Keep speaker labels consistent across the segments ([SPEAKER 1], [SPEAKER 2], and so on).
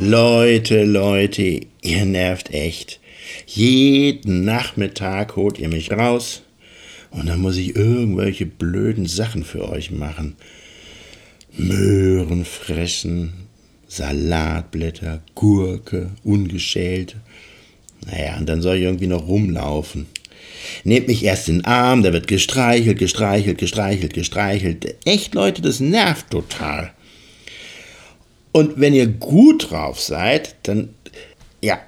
[SPEAKER 1] Leute, Leute, ihr nervt echt. Jeden Nachmittag holt ihr mich raus und dann muss ich irgendwelche blöden Sachen für euch machen. Möhren fressen, Salatblätter, Gurke, ungeschälte. Naja, und dann soll ich irgendwie noch rumlaufen. Nehmt mich erst in den Arm, da wird gestreichelt, gestreichelt, gestreichelt, gestreichelt. Echt, Leute, das nervt total. Und wenn ihr gut drauf seid, dann, ja,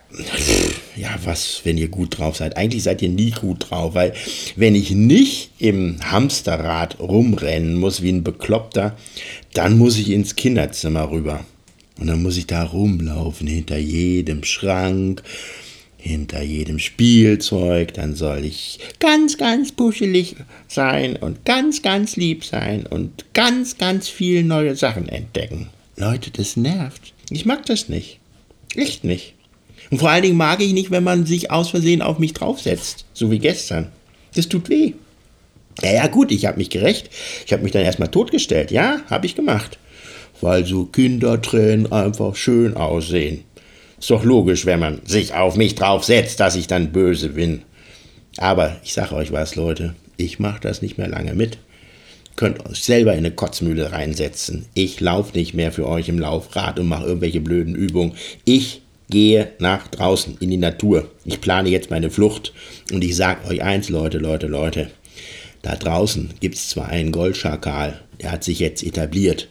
[SPEAKER 1] ja, was, wenn ihr gut drauf seid? Eigentlich seid ihr nie gut drauf, weil wenn ich nicht im Hamsterrad rumrennen muss wie ein Bekloppter, dann muss ich ins Kinderzimmer rüber. Und dann muss ich da rumlaufen, hinter jedem Schrank, hinter jedem Spielzeug. Dann soll ich ganz, ganz puschelig sein und ganz, ganz lieb sein und ganz, ganz viele neue Sachen entdecken. Leute, das nervt. Ich mag das nicht. Echt nicht. Und vor allen Dingen mag ich nicht, wenn man sich aus Versehen auf mich draufsetzt, so wie gestern. Das tut weh. Ja, ja, gut, ich habe mich gerecht. Ich habe mich dann erstmal totgestellt. Ja, habe ich gemacht weil so Kindertränen einfach schön aussehen. Ist doch logisch, wenn man sich auf mich draufsetzt, dass ich dann böse bin. Aber ich sage euch was, Leute, ich mache das nicht mehr lange mit. Könnt euch selber in eine Kotzmühle reinsetzen. Ich laufe nicht mehr für euch im Laufrad und mache irgendwelche blöden Übungen. Ich gehe nach draußen in die Natur. Ich plane jetzt meine Flucht. Und ich sage euch eins, Leute, Leute, Leute. Da draußen gibt es zwar einen Goldschakal, der hat sich jetzt etabliert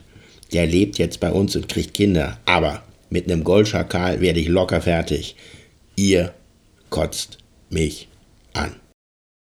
[SPEAKER 1] der lebt jetzt bei uns und kriegt Kinder. Aber mit einem Goldschakal werde ich locker fertig. Ihr kotzt mich an.